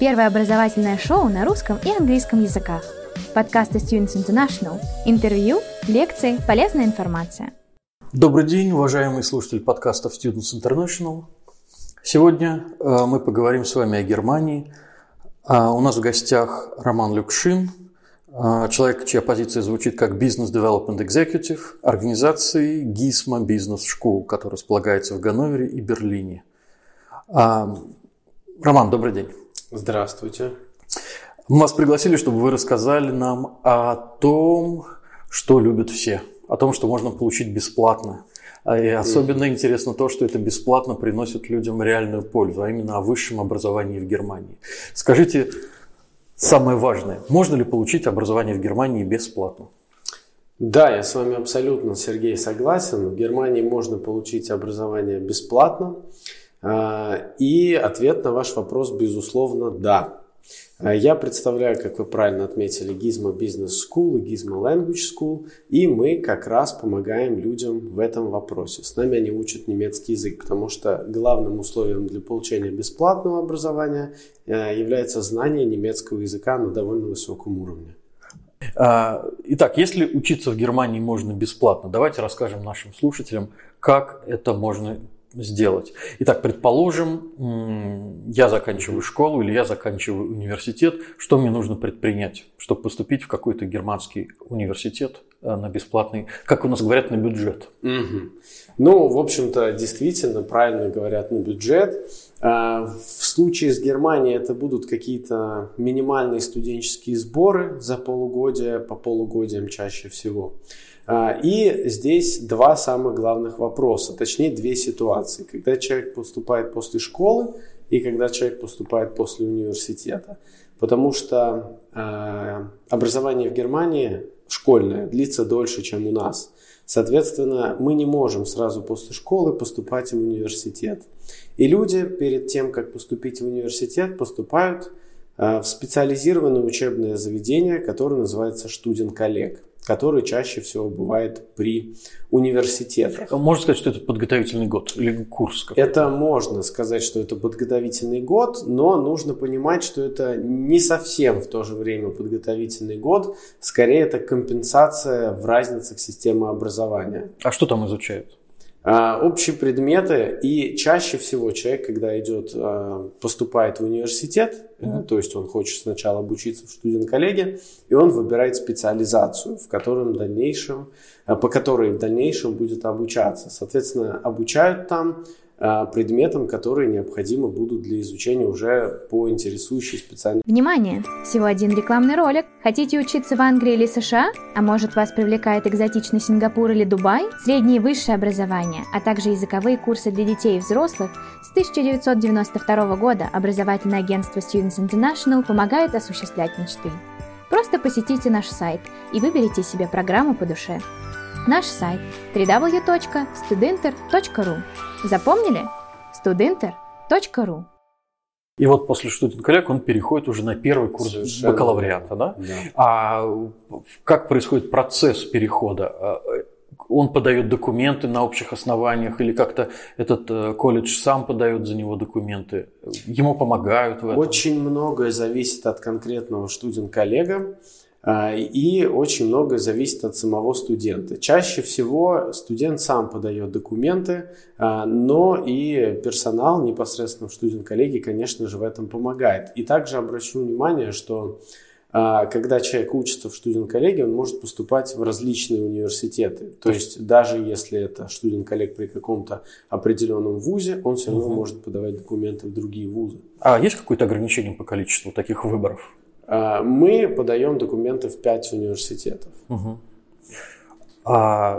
Первое образовательное шоу на русском и английском языках. Подкасты Students International. Интервью, лекции, полезная информация. Добрый день, уважаемые слушатели подкастов Students International. Сегодня э, мы поговорим с вами о Германии. А, у нас в гостях Роман Люкшин, э, человек, чья позиция звучит как Business Development Executive организации GISMA Business School, которая располагается в Ганновере и Берлине. А, Роман, добрый день. Здравствуйте. Мы вас пригласили, чтобы вы рассказали нам о том, что любят все, о том, что можно получить бесплатно. А, и особенно интересно то, что это бесплатно приносит людям реальную пользу, а именно о высшем образовании в Германии. Скажите самое важное, можно ли получить образование в Германии бесплатно? Да, я с вами абсолютно, Сергей, согласен. В Германии можно получить образование бесплатно. А, и ответ на ваш вопрос, безусловно, да. А, я представляю, как вы правильно отметили, Gizmo Business School и Gizmo Language School, и мы как раз помогаем людям в этом вопросе. С нами они учат немецкий язык, потому что главным условием для получения бесплатного образования а, является знание немецкого языка на довольно высоком уровне. Итак, если учиться в Германии можно бесплатно, давайте расскажем нашим слушателям, как это можно сделать. Итак, предположим, я заканчиваю школу или я заканчиваю университет. Что мне нужно предпринять, чтобы поступить в какой-то германский университет э, на бесплатный, как у нас говорят, на бюджет? Угу. Ну, в общем-то, действительно, правильно говорят, на бюджет. А, в случае с Германией это будут какие-то минимальные студенческие сборы за полугодие, по полугодиям чаще всего. А, и здесь два самых главных вопроса, точнее две ситуации. Когда человек поступает после школы и когда человек поступает после университета. Потому что э, образование в Германии школьное длится дольше, чем у нас. Соответственно, мы не можем сразу после школы поступать в университет. И люди перед тем, как поступить в университет, поступают э, в специализированное учебное заведение, которое называется «Штуден-коллег» который чаще всего бывает при университетах. Можно сказать, что это подготовительный год или курс? Это можно сказать, что это подготовительный год, но нужно понимать, что это не совсем в то же время подготовительный год. Скорее, это компенсация в разницах системы образования. А что там изучают? А, общие предметы, и чаще всего человек, когда идет, а, поступает в университет, mm-hmm. то есть он хочет сначала обучиться в студент-коллеге, и он выбирает специализацию, в котором в дальнейшем, по которой в дальнейшем будет обучаться. Соответственно, обучают там предметам, которые необходимы будут для изучения уже по интересующей специальности. Внимание! Всего один рекламный ролик. Хотите учиться в Англии или США? А может вас привлекает экзотичный Сингапур или Дубай? Среднее и высшее образование, а также языковые курсы для детей и взрослых с 1992 года образовательное агентство Students International помогает осуществлять мечты. Просто посетите наш сайт и выберите себе программу по душе. Наш сайт www.studenter.ru Запомнили? studenter.ru и вот после студент коллег он переходит уже на первый курс Совершенно. бакалавриата, да? да? А как происходит процесс перехода? А, он подает документы на общих основаниях или как-то этот э, колледж сам подает за него документы? Ему помогают в этом? Очень многое зависит от конкретного студент-коллега. А, и очень многое зависит от самого студента. Чаще всего студент сам подает документы, а, но и персонал непосредственно в студент-коллегии, конечно же, в этом помогает. И также обращу внимание, что а, когда человек учится в студент-коллегии, он может поступать в различные университеты. То есть даже если это студент-коллег при каком-то определенном вузе, он все равно угу. может подавать документы в другие вузы. А есть какое-то ограничение по количеству таких выборов? А, мы подаем документы в 5 университетов. Угу. А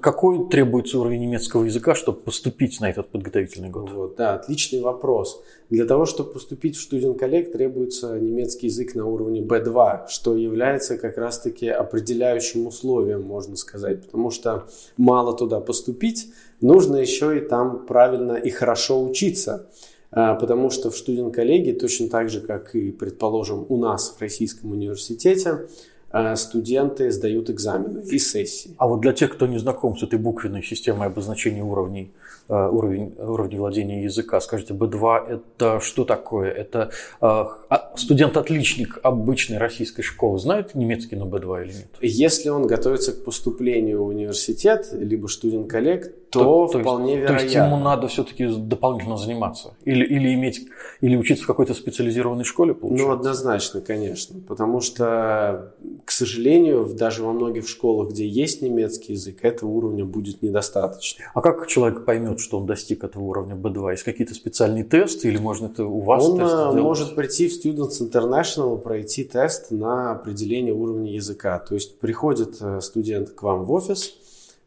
какой требуется уровень немецкого языка, чтобы поступить на этот подготовительный год? Вот, да, отличный вопрос. Для того, чтобы поступить в студент коллег, требуется немецкий язык на уровне B2, что является как раз-таки определяющим условием, можно сказать. Потому что мало туда поступить, нужно еще и там правильно и хорошо учиться. А, потому что в студент-коллегии, точно так же, как и, предположим, у нас в Российском университете, э, студенты сдают экзамены и сессии. А вот для тех, кто не знаком с этой буквенной системой обозначения уровней, э, уровень, уровней владения языка, скажите, B2 это что такое? Это а, студент-отличник обычной российской школы знает немецкий на B2 или нет? Если он готовится к поступлению в университет, либо студент-коллег, то, то вполне есть, вероятно. То есть ему надо все-таки дополнительно заниматься? Или, или иметь, или учиться в какой-то специализированной школе, получается? Ну, однозначно, конечно. Потому что, к сожалению, даже во многих школах, где есть немецкий язык, этого уровня будет недостаточно. А как человек поймет, что он достиг этого уровня B2? Есть какие-то специальные тесты или можно это у вас Он тест э, может прийти в Students International, пройти тест на определение уровня языка. То есть приходит э, студент к вам в офис,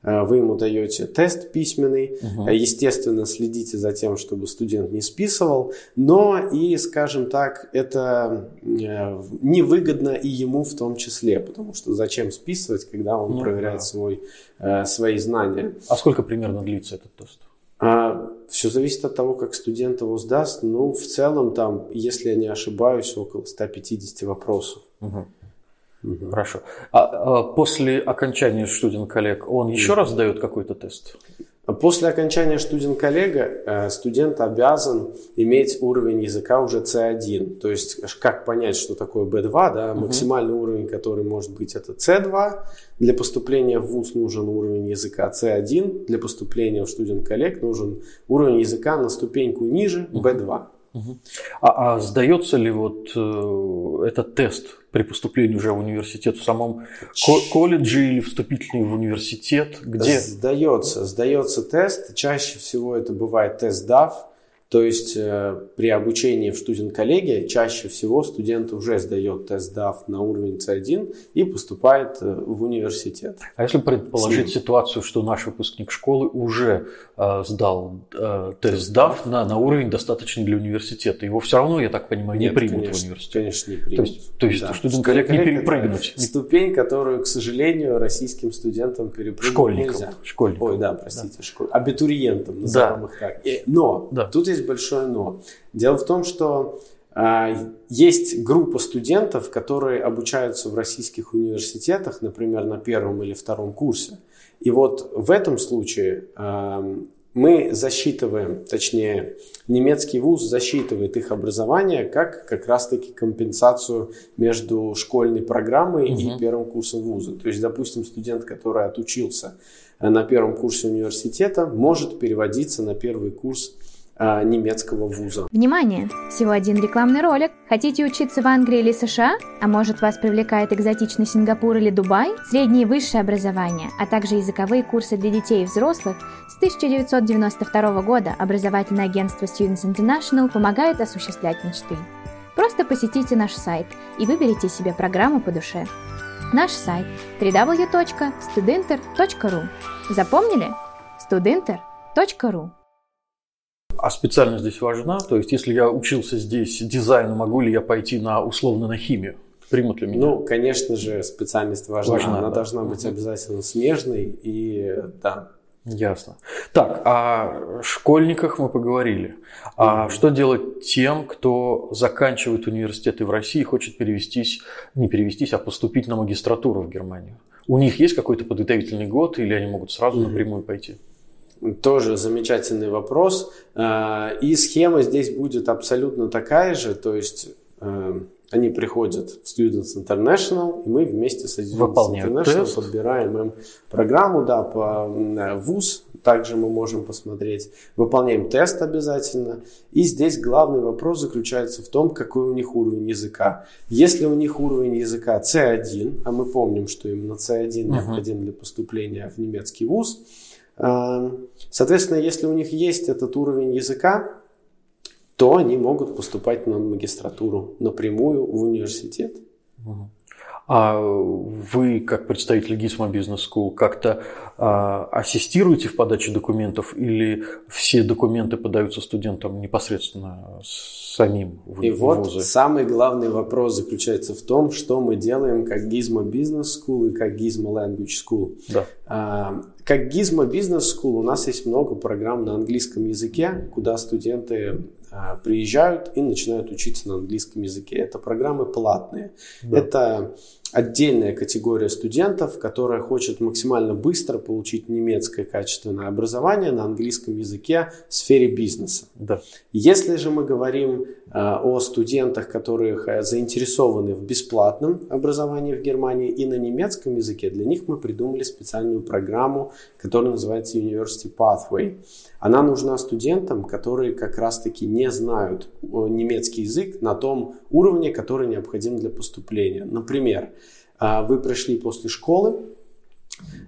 вы ему даете тест письменный, угу. естественно, следите за тем, чтобы студент не списывал, но и, скажем так, это э, невыгодно и ему в том числе, потому что зачем списывать, когда он ну, проверяет да. свой, свои знания. А сколько примерно длится этот тест? А, все зависит от того, как студент его сдаст. Ну, в целом, там, если я не ошибаюсь, около 150 вопросов. Угу. Угу. Хорошо. А, а после окончания студент-коллег он еще раз сдает какой-то тест? После окончания студент-коллега э, студент обязан иметь уровень языка уже C1. То есть как понять, что такое B2, да? Угу. максимальный уровень, который может быть это C2. Для поступления в ВУЗ нужен уровень языка C1. Для поступления в студент-коллег нужен уровень языка на ступеньку ниже B2. Угу. А, а сдается ли вот э, этот тест при поступлении уже в университет в самом колледже или вступительный в университет? Где? Сдается, сдается тест. Чаще всего это бывает тест DAF. То есть э, при обучении в студент-коллегии чаще всего студент уже сдает тест DAF на уровень C1 и поступает э, в университет. А если предположить ситуацию, что наш выпускник школы уже э, сдал э, тест DAF на, на уровень достаточный для университета, его все равно, я так понимаю, Нет, не примут конечно, в университет? Конечно, не примут. То есть, то есть да. студент-коллег не перепрыгнуть? Ступень, которую, к сожалению, российским студентам перепрыгнуть Школьникам. нельзя. Школьникам. Ой, да, простите, да. Школь... абитуриентам, назовем да. их так. Но да. тут есть большое но. Дело в том, что э, есть группа студентов, которые обучаются в российских университетах, например, на первом или втором курсе. И вот в этом случае э, мы засчитываем, точнее, немецкий вуз засчитывает их образование как как раз-таки компенсацию между школьной программой угу. и первым курсом вуза. То есть, допустим, студент, который отучился на первом курсе университета, может переводиться на первый курс а, немецкого вуза. Внимание! Всего один рекламный ролик. Хотите учиться в Англии или США? А может вас привлекает экзотичный Сингапур или Дубай? Среднее и высшее образование, а также языковые курсы для детей и взрослых с 1992 года образовательное агентство Students International помогает осуществлять мечты. Просто посетите наш сайт и выберите себе программу по душе. Наш сайт www.studenter.ru Запомнили? studenter.ru а специальность здесь важна? То есть, если я учился здесь дизайну, могу ли я пойти на условно на химию? Примут ли меня? Ну, конечно же, специальность важна. важна Она да. должна быть обязательно смежной и да. Ясно. Так, о школьниках мы поговорили. А mm-hmm. что делать тем, кто заканчивает университеты в России и хочет перевестись, не перевестись, а поступить на магистратуру в Германию? У них есть какой-то подготовительный год или они могут сразу mm-hmm. напрямую пойти? Тоже замечательный вопрос. Э, и схема здесь будет абсолютно такая же, то есть э, они приходят в Students International, и мы вместе с Students Выполняют International тест. подбираем им программу, да, по э, ВУЗ, также мы можем посмотреть. Выполняем тест обязательно. И здесь главный вопрос заключается в том, какой у них уровень языка. Если у них уровень языка C1, а мы помним, что именно C1 uh-huh. необходим для поступления в немецкий ВУЗ, соответственно, если у них есть этот уровень языка, то они могут поступать на магистратуру напрямую в университет. А вы, как представитель GISMO Business School, как-то а, ассистируете в подаче документов или все документы подаются студентам непосредственно самим в И вузы? вот самый главный вопрос заключается в том, что мы делаем как GISMO Business School и как GISMO Language School. Да. А, как GISMO Business School у нас есть много программ на английском языке, куда студенты приезжают и начинают учиться на английском языке. Это программы платные. Да. Это отдельная категория студентов, которая хочет максимально быстро получить немецкое качественное образование на английском языке в сфере бизнеса. Да. Если же мы говорим э, о студентах, которые э, заинтересованы в бесплатном образовании в Германии и на немецком языке, для них мы придумали специальную программу, которая называется University Pathway. Она нужна студентам, которые как раз-таки не знают э, немецкий язык на том уровне, который необходим для поступления. Например, вы пришли после школы,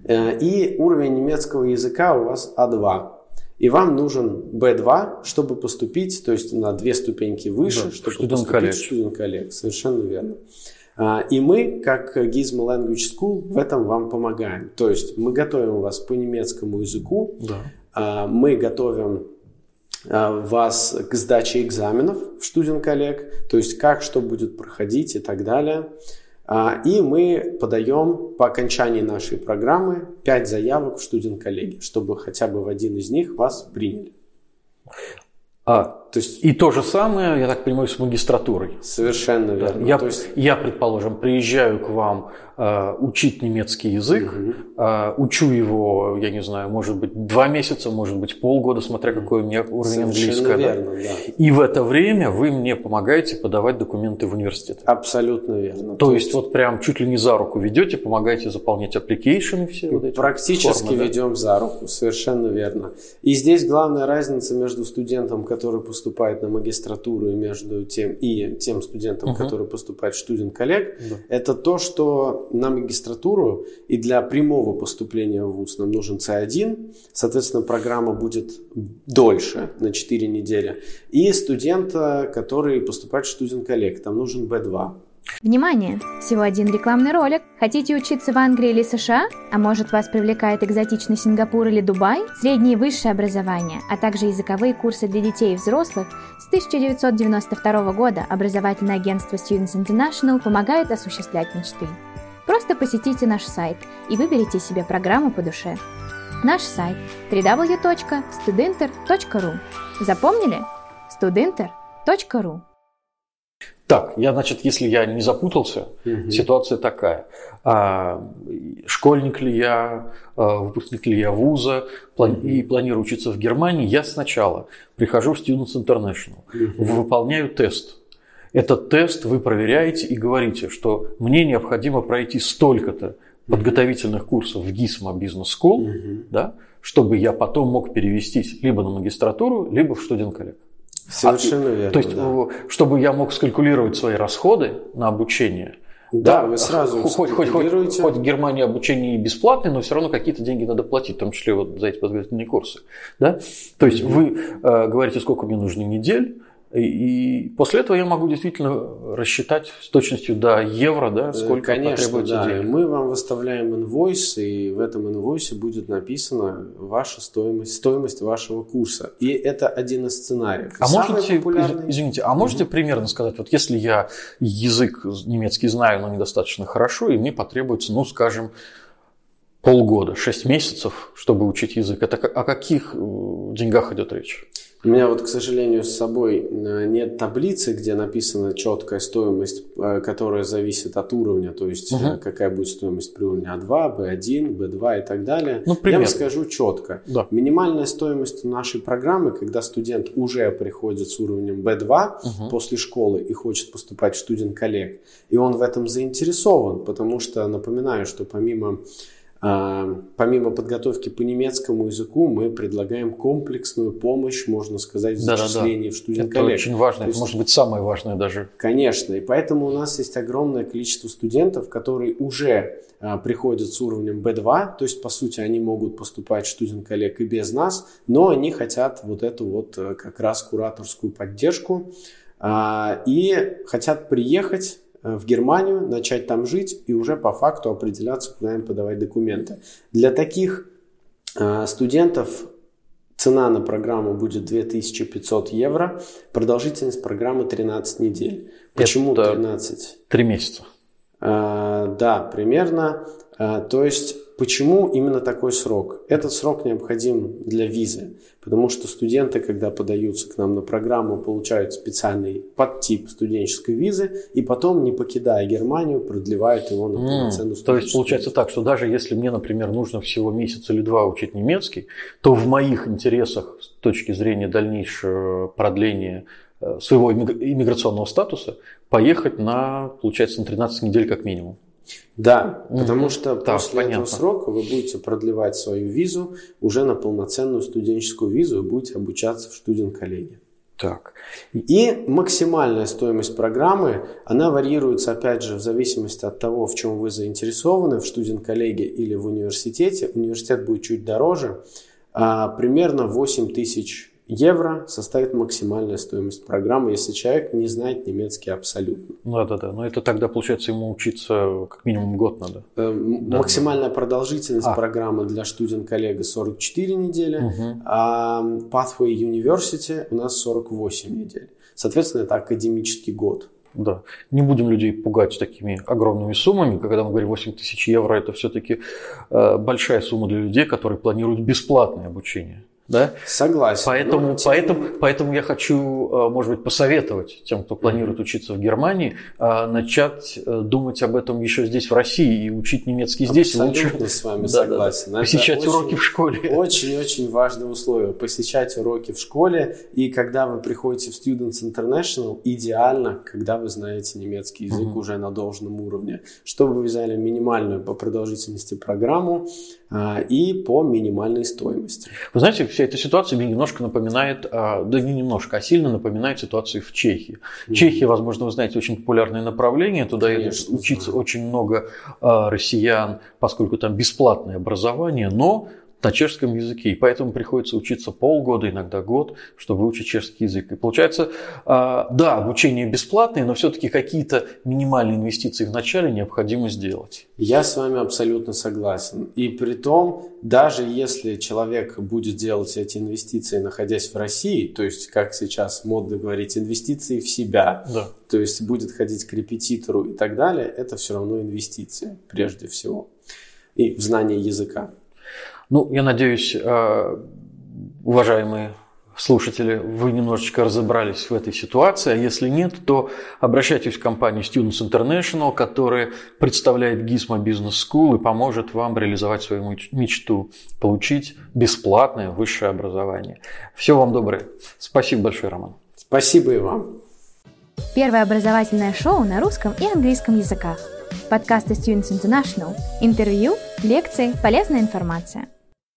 э, и уровень немецкого языка у вас А2. И вам нужен B2, чтобы поступить, то есть на две ступеньки выше, да, чтобы студент поступить колледж. в студент коллег. Совершенно верно. И мы, как Gizmo Language School, в этом вам помогаем. То есть мы готовим вас по немецкому языку, да. А, мы готовим а, вас к сдаче экзаменов в студент коллег, то есть как, что будет проходить и так далее. А, и мы подаем по окончании нашей программы 5 заявок в студент коллеги, чтобы хотя бы в один из них вас приняли. А, то есть... И то же самое, я так понимаю, с магистратурой. Совершенно верно. Я, то есть... я предположим, приезжаю к вам э, учить немецкий язык, угу. э, учу его, я не знаю, может быть, два месяца, может быть, полгода, смотря какой у меня уровень английского. Верно, да? да. И в это время вы мне помогаете подавать документы в университет. Абсолютно верно. То, то есть, есть вот прям чуть ли не за руку ведете, помогаете заполнять application все вот эти Практически формы, ведем да? за руку, совершенно верно. И здесь главная разница между студентом, который поступает на магистратуру, и между тем и тем студентом, угу. который поступает в студент коллег, да. это то, что на магистратуру и для прямого поступления в ВУЗ нам нужен C1, соответственно, программа будет дольше, на 4 недели, и студента, который поступает в студент коллег, там нужен B2. Внимание! Всего один рекламный ролик. Хотите учиться в Англии или США? А может вас привлекает экзотичный Сингапур или Дубай? Среднее и высшее образование, а также языковые курсы для детей и взрослых с 1992 года образовательное агентство Students International помогает осуществлять мечты. Просто посетите наш сайт и выберите себе программу по душе. Наш сайт www.studinter.ru Запомнили? studinter.ru так, я, значит, если я не запутался, угу. ситуация такая. А, школьник ли я, а, выпускник ли я вуза плани- угу. и планирую учиться в Германии, я сначала прихожу в Students International, угу. выполняю тест. Этот тест вы проверяете и говорите, что мне необходимо пройти столько-то подготовительных курсов в GISMA Business School, угу. да, чтобы я потом мог перевестись либо на магистратуру, либо в студент коллег. Совершенно а, верно. То есть, да. чтобы я мог скалькулировать свои расходы на обучение. Да, да вы сразу хоть, хоть, хоть, хоть в Германии обучение бесплатное, но все равно какие-то деньги надо платить, в том числе вот за эти подготовительные курсы. Да? То есть mm-hmm. вы э, говорите, сколько мне нужно недель, и после этого я могу действительно рассчитать с точностью до евро, да, э, сколько Конечно, потребуется да. денег. Мы вам выставляем инвойс, и в этом инвойсе будет написана ваша стоимость, стоимость вашего курса. И это один из сценариев. А можете, популярный... извините, а можете mm-hmm. примерно сказать, вот если я язык немецкий знаю, но недостаточно хорошо, и мне потребуется, ну, скажем, полгода, шесть месяцев, чтобы учить язык, это о каких э, деньгах идет речь? У меня вот, к сожалению, с собой э, нет таблицы, где написана четкая стоимость, э, которая зависит от уровня, то есть угу. какая будет стоимость при уровне А2, Б1, Б2 и так далее. Ну, Я вам скажу четко. Да. Минимальная стоимость нашей программы, когда студент уже приходит с уровнем Б2 угу. после школы и хочет поступать в студент коллег, и он в этом заинтересован, потому что, напоминаю, что помимо помимо подготовки по немецкому языку, мы предлагаем комплексную помощь, можно сказать, в зачислении да, да. в студент Это очень важно, это может быть самое важное даже. Конечно, и поэтому у нас есть огромное количество студентов, которые уже а, приходят с уровнем B2, то есть, по сути, они могут поступать в студент коллег и без нас, но они хотят вот эту вот э, как раз кураторскую поддержку а, и хотят приехать в Германию, начать там жить и уже по факту определяться, куда им подавать документы. Для таких э, студентов цена на программу будет 2500 евро, продолжительность программы 13 недель. Почему Это 13? Три месяца. А, да, примерно. То есть Почему именно такой срок? Этот срок необходим для визы, потому что студенты, когда подаются к нам на программу, получают специальный подтип студенческой визы и потом, не покидая Германию, продлевают его на полноценную mm, То есть получается так, что даже если мне, например, нужно всего месяц или два учить немецкий, то в моих интересах с точки зрения дальнейшего продления э, своего иммиграционного статуса поехать на, получается, на 13 недель как минимум. Да, угу. потому что так, после понятно. этого срока вы будете продлевать свою визу уже на полноценную студенческую визу и будете обучаться в студент-коллеге. Так. И максимальная стоимость программы, она варьируется, опять же, в зависимости от того, в чем вы заинтересованы, в студент-коллеге или в университете. Университет будет чуть дороже, а, примерно 8 тысяч евро составит максимальная стоимость программы, если человек не знает немецкий абсолютно. Да, да, да. Но это тогда, получается, ему учиться как минимум год надо. Э, да, максимальная да. продолжительность а. программы для студент-коллега 44 недели, угу. а Pathway University у нас 48 недель. Соответственно, это академический год. Да. Не будем людей пугать такими огромными суммами. Когда мы говорим 8 тысяч евро, это все-таки э, большая сумма для людей, которые планируют бесплатное обучение. Да? Согласен. Поэтому, но... поэтому, поэтому я хочу, э, может быть, посоветовать тем, кто планирует учиться в Германии, э, начать э, думать об этом еще здесь, в России, и учить немецкий здесь. Абсолютно лучше. с вами да, согласен. Да, да. Посещать очень, уроки в школе. Очень-очень важное условие. Посещать уроки в школе. И когда вы приходите в Students International, идеально, когда вы знаете немецкий язык угу. уже на должном уровне. Чтобы вы взяли минимальную по продолжительности программу и по минимальной стоимости. Вы знаете, вся эта ситуация мне немножко напоминает, а, да не немножко, а сильно напоминает ситуацию в Чехии. Mm-hmm. Чехия, возможно, вы знаете, очень популярное направление, туда Конечно, учиться знаю. очень много а, россиян, поскольку там бесплатное образование, но на чешском языке. И поэтому приходится учиться полгода, иногда год, чтобы выучить чешский язык. И получается, а, да, обучение бесплатное, но все-таки какие-то минимальные инвестиции в начале необходимо сделать. Я с вами абсолютно согласен. И при том, даже если человек будет делать эти инвестиции, находясь в России, то есть, как сейчас модно говорить, инвестиции в себя, да. то есть будет ходить к репетитору и так далее, это все равно инвестиция прежде всего. И в знание языка. Ну, я надеюсь, э, уважаемые слушатели, вы немножечко разобрались в этой ситуации, а если нет, то обращайтесь в компанию Students International, которая представляет GISMO Business School и поможет вам реализовать свою мечту, получить бесплатное высшее образование. Всего вам доброго. Спасибо большое, Роман. Спасибо и вам. Первое образовательное шоу на русском и английском языках. Подкасты Students International. Интервью, лекции, полезная информация –